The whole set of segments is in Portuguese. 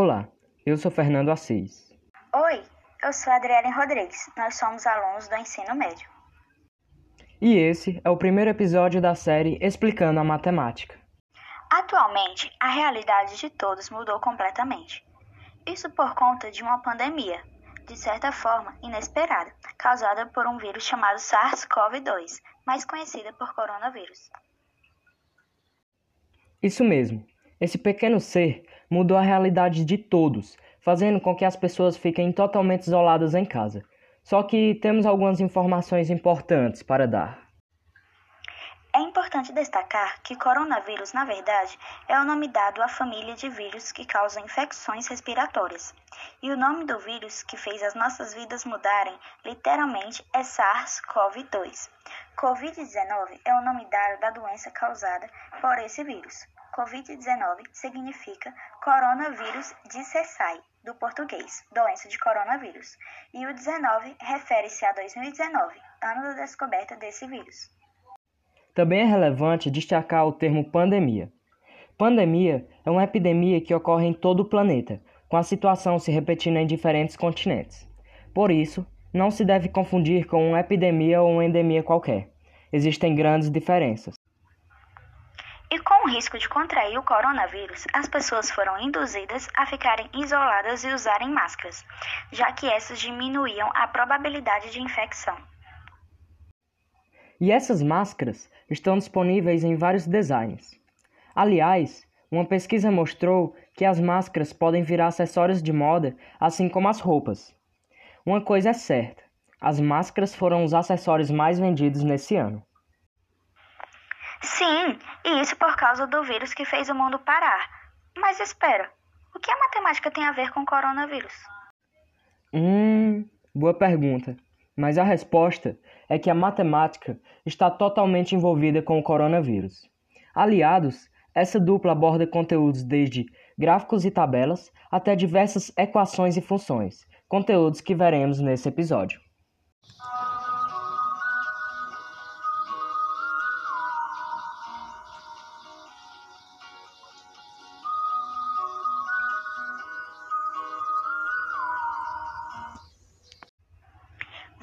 Olá, eu sou Fernando Assis. Oi, eu sou Adriane Rodrigues. Nós somos alunos do ensino médio. E esse é o primeiro episódio da série Explicando a Matemática. Atualmente, a realidade de todos mudou completamente. Isso por conta de uma pandemia, de certa forma inesperada, causada por um vírus chamado SARS-CoV-2, mais conhecida por coronavírus. Isso mesmo. Esse pequeno ser mudou a realidade de todos, fazendo com que as pessoas fiquem totalmente isoladas em casa. Só que temos algumas informações importantes para dar. É importante destacar que coronavírus, na verdade, é o nome dado à família de vírus que causam infecções respiratórias. E o nome do vírus que fez as nossas vidas mudarem, literalmente, é SARS-CoV-2. Covid-19 é o nome dado da doença causada por esse vírus. Covid-19 significa coronavírus dissecai, do português, doença de coronavírus, e o 19 refere-se a 2019, ano da descoberta desse vírus. Também é relevante destacar o termo pandemia. Pandemia é uma epidemia que ocorre em todo o planeta, com a situação se repetindo em diferentes continentes. Por isso, não se deve confundir com uma epidemia ou uma endemia qualquer. Existem grandes diferenças. Risco de contrair o coronavírus, as pessoas foram induzidas a ficarem isoladas e usarem máscaras, já que essas diminuíam a probabilidade de infecção. E essas máscaras estão disponíveis em vários designs. Aliás, uma pesquisa mostrou que as máscaras podem virar acessórios de moda, assim como as roupas. Uma coisa é certa: as máscaras foram os acessórios mais vendidos nesse ano. Sim, e isso por causa do vírus que fez o mundo parar. Mas espera, o que a matemática tem a ver com o coronavírus? Hum, boa pergunta. Mas a resposta é que a matemática está totalmente envolvida com o coronavírus. Aliados, essa dupla aborda conteúdos desde gráficos e tabelas até diversas equações e funções, conteúdos que veremos nesse episódio.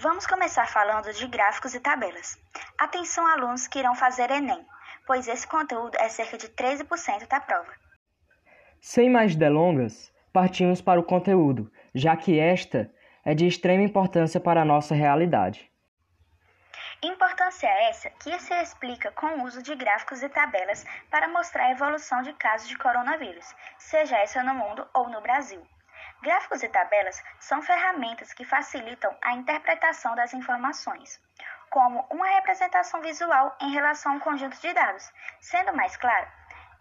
Vamos começar falando de gráficos e tabelas. Atenção, alunos que irão fazer Enem, pois esse conteúdo é cerca de 13% da prova. Sem mais delongas, partimos para o conteúdo, já que esta é de extrema importância para a nossa realidade. Importância essa que se explica com o uso de gráficos e tabelas para mostrar a evolução de casos de coronavírus, seja essa no mundo ou no Brasil. Gráficos e tabelas são ferramentas que facilitam a interpretação das informações, como uma representação visual em relação a um conjunto de dados. Sendo mais claro,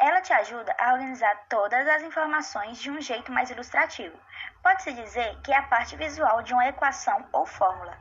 ela te ajuda a organizar todas as informações de um jeito mais ilustrativo. Pode-se dizer que é a parte visual de uma equação ou fórmula.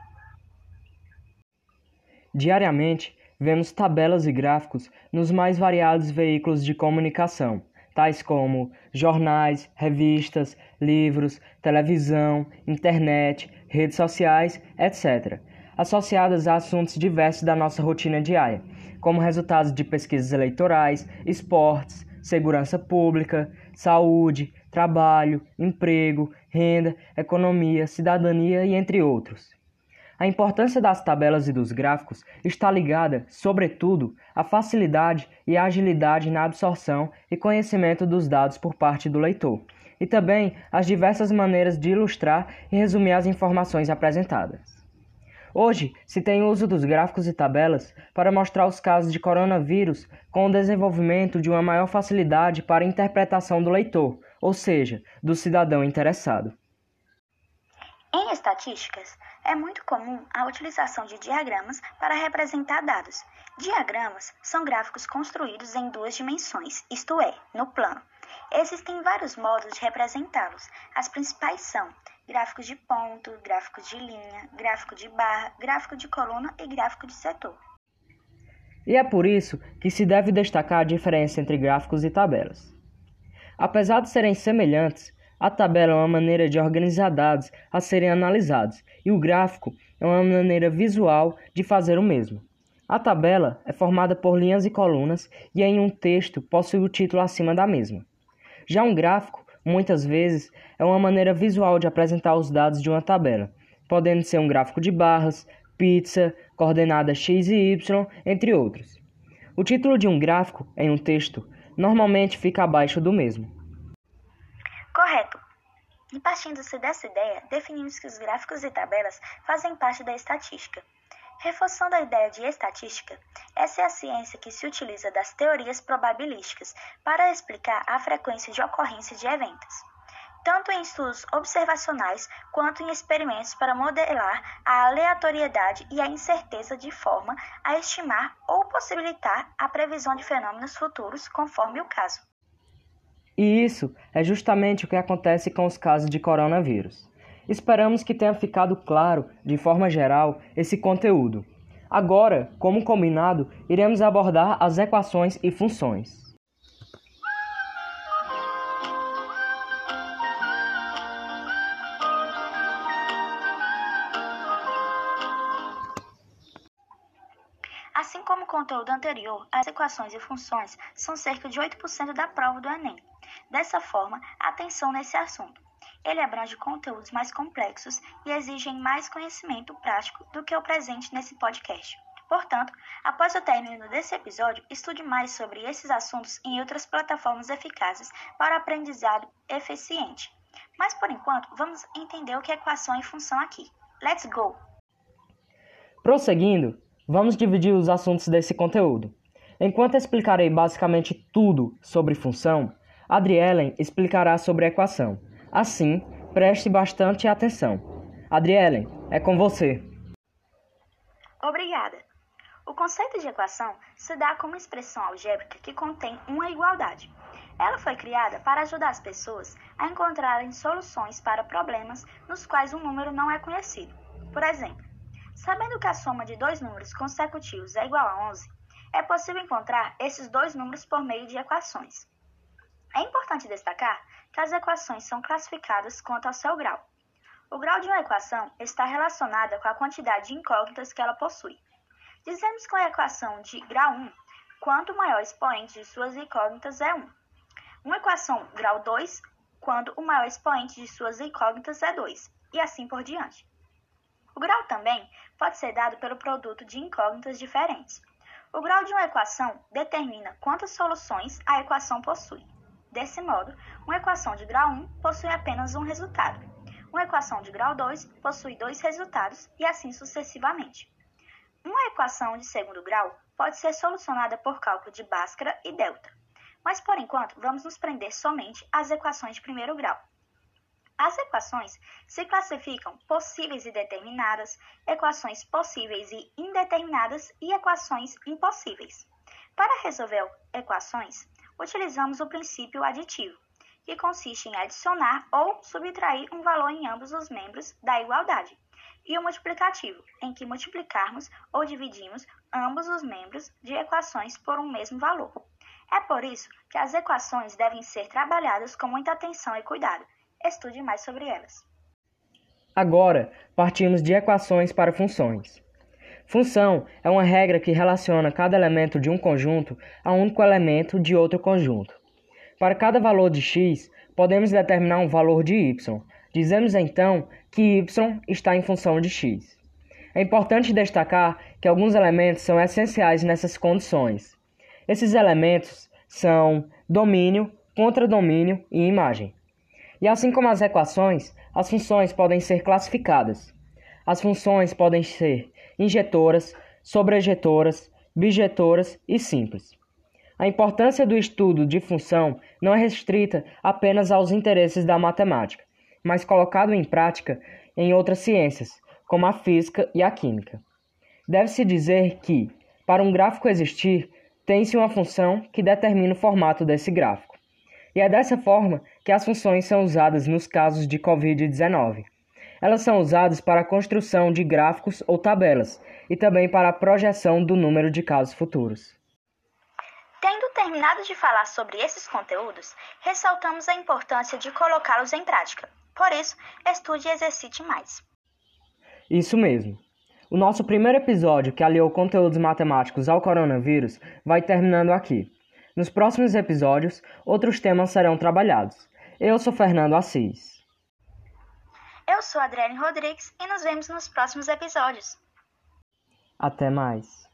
Diariamente, vemos tabelas e gráficos nos mais variados veículos de comunicação tais como jornais, revistas, livros, televisão, internet, redes sociais, etc., associadas a assuntos diversos da nossa rotina diária, como resultados de pesquisas eleitorais, esportes, segurança pública, saúde, trabalho, emprego, renda, economia, cidadania e entre outros. A importância das tabelas e dos gráficos está ligada, sobretudo, à facilidade e à agilidade na absorção e conhecimento dos dados por parte do leitor, e também às diversas maneiras de ilustrar e resumir as informações apresentadas. Hoje, se tem uso dos gráficos e tabelas para mostrar os casos de coronavírus com o desenvolvimento de uma maior facilidade para a interpretação do leitor, ou seja, do cidadão interessado. Em estatísticas, é muito comum a utilização de diagramas para representar dados. Diagramas são gráficos construídos em duas dimensões, isto é, no plano. Existem vários modos de representá-los. As principais são gráficos de ponto, gráficos de linha, gráfico de barra, gráfico de coluna e gráfico de setor. E é por isso que se deve destacar a diferença entre gráficos e tabelas. Apesar de serem semelhantes, a tabela é uma maneira de organizar dados a serem analisados e o gráfico é uma maneira visual de fazer o mesmo. A tabela é formada por linhas e colunas e em um texto possui o título acima da mesma. Já um gráfico muitas vezes, é uma maneira visual de apresentar os dados de uma tabela, podendo ser um gráfico de barras, pizza, coordenadas x e y, entre outros. O título de um gráfico, em um texto, normalmente fica abaixo do mesmo. Correto. E partindo-se dessa ideia, definimos que os gráficos e tabelas fazem parte da estatística. Reforçando a ideia de estatística, essa é a ciência que se utiliza das teorias probabilísticas para explicar a frequência de ocorrência de eventos, tanto em estudos observacionais quanto em experimentos para modelar a aleatoriedade e a incerteza de forma a estimar ou possibilitar a previsão de fenômenos futuros conforme o caso. E isso é justamente o que acontece com os casos de coronavírus. Esperamos que tenha ficado claro, de forma geral, esse conteúdo. Agora, como combinado, iremos abordar as equações e funções. Assim como o conteúdo anterior, as equações e funções são cerca de 8% da prova do Enem. Dessa forma, atenção nesse assunto. Ele abrange conteúdos mais complexos e exigem mais conhecimento prático do que o presente nesse podcast. Portanto, após o término desse episódio, estude mais sobre esses assuntos em outras plataformas eficazes para aprendizado eficiente. Mas por enquanto, vamos entender o que é equação e função aqui. Let's go! Prosseguindo, vamos dividir os assuntos desse conteúdo. Enquanto explicarei basicamente tudo sobre função, Adrielen explicará sobre equação. Assim, preste bastante atenção. Adrielen, é com você. Obrigada. O conceito de equação se dá como expressão algébrica que contém uma igualdade. Ela foi criada para ajudar as pessoas a encontrarem soluções para problemas nos quais um número não é conhecido. Por exemplo, sabendo que a soma de dois números consecutivos é igual a 11, é possível encontrar esses dois números por meio de equações. É importante destacar que as equações são classificadas quanto ao seu grau. O grau de uma equação está relacionado com a quantidade de incógnitas que ela possui. Dizemos que uma equação de grau 1, quanto maior o expoente de suas incógnitas é 1. Uma equação grau 2, quando o maior expoente de suas incógnitas é 2, e assim por diante. O grau também pode ser dado pelo produto de incógnitas diferentes. O grau de uma equação determina quantas soluções a equação possui. Desse modo, uma equação de grau 1 possui apenas um resultado. Uma equação de grau 2 possui dois resultados e assim sucessivamente. Uma equação de segundo grau pode ser solucionada por cálculo de Bhaskara e delta. Mas por enquanto, vamos nos prender somente às equações de primeiro grau. As equações se classificam possíveis e determinadas, equações possíveis e indeterminadas e equações impossíveis. Para resolver equações, utilizamos o princípio aditivo, que consiste em adicionar ou subtrair um valor em ambos os membros da igualdade, e o multiplicativo, em que multiplicarmos ou dividimos ambos os membros de equações por um mesmo valor. É por isso que as equações devem ser trabalhadas com muita atenção e cuidado. Estude mais sobre elas. Agora, partimos de equações para funções. Função é uma regra que relaciona cada elemento de um conjunto a um único elemento de outro conjunto. Para cada valor de x, podemos determinar um valor de y. Dizemos então que y está em função de x. É importante destacar que alguns elementos são essenciais nessas condições. Esses elementos são domínio, contradomínio e imagem. E assim como as equações, as funções podem ser classificadas. As funções podem ser injetoras, sobrejetoras, bijetoras e simples. A importância do estudo de função não é restrita apenas aos interesses da matemática, mas colocado em prática em outras ciências, como a física e a química. Deve-se dizer que, para um gráfico existir, tem-se uma função que determina o formato desse gráfico. E é dessa forma que as funções são usadas nos casos de Covid-19. Elas são usadas para a construção de gráficos ou tabelas e também para a projeção do número de casos futuros. Tendo terminado de falar sobre esses conteúdos, ressaltamos a importância de colocá-los em prática. Por isso, estude e exercite mais. Isso mesmo. O nosso primeiro episódio, que aliou conteúdos matemáticos ao coronavírus, vai terminando aqui. Nos próximos episódios, outros temas serão trabalhados. Eu sou Fernando Assis. Eu sou Adriane Rodrigues e nos vemos nos próximos episódios. Até mais.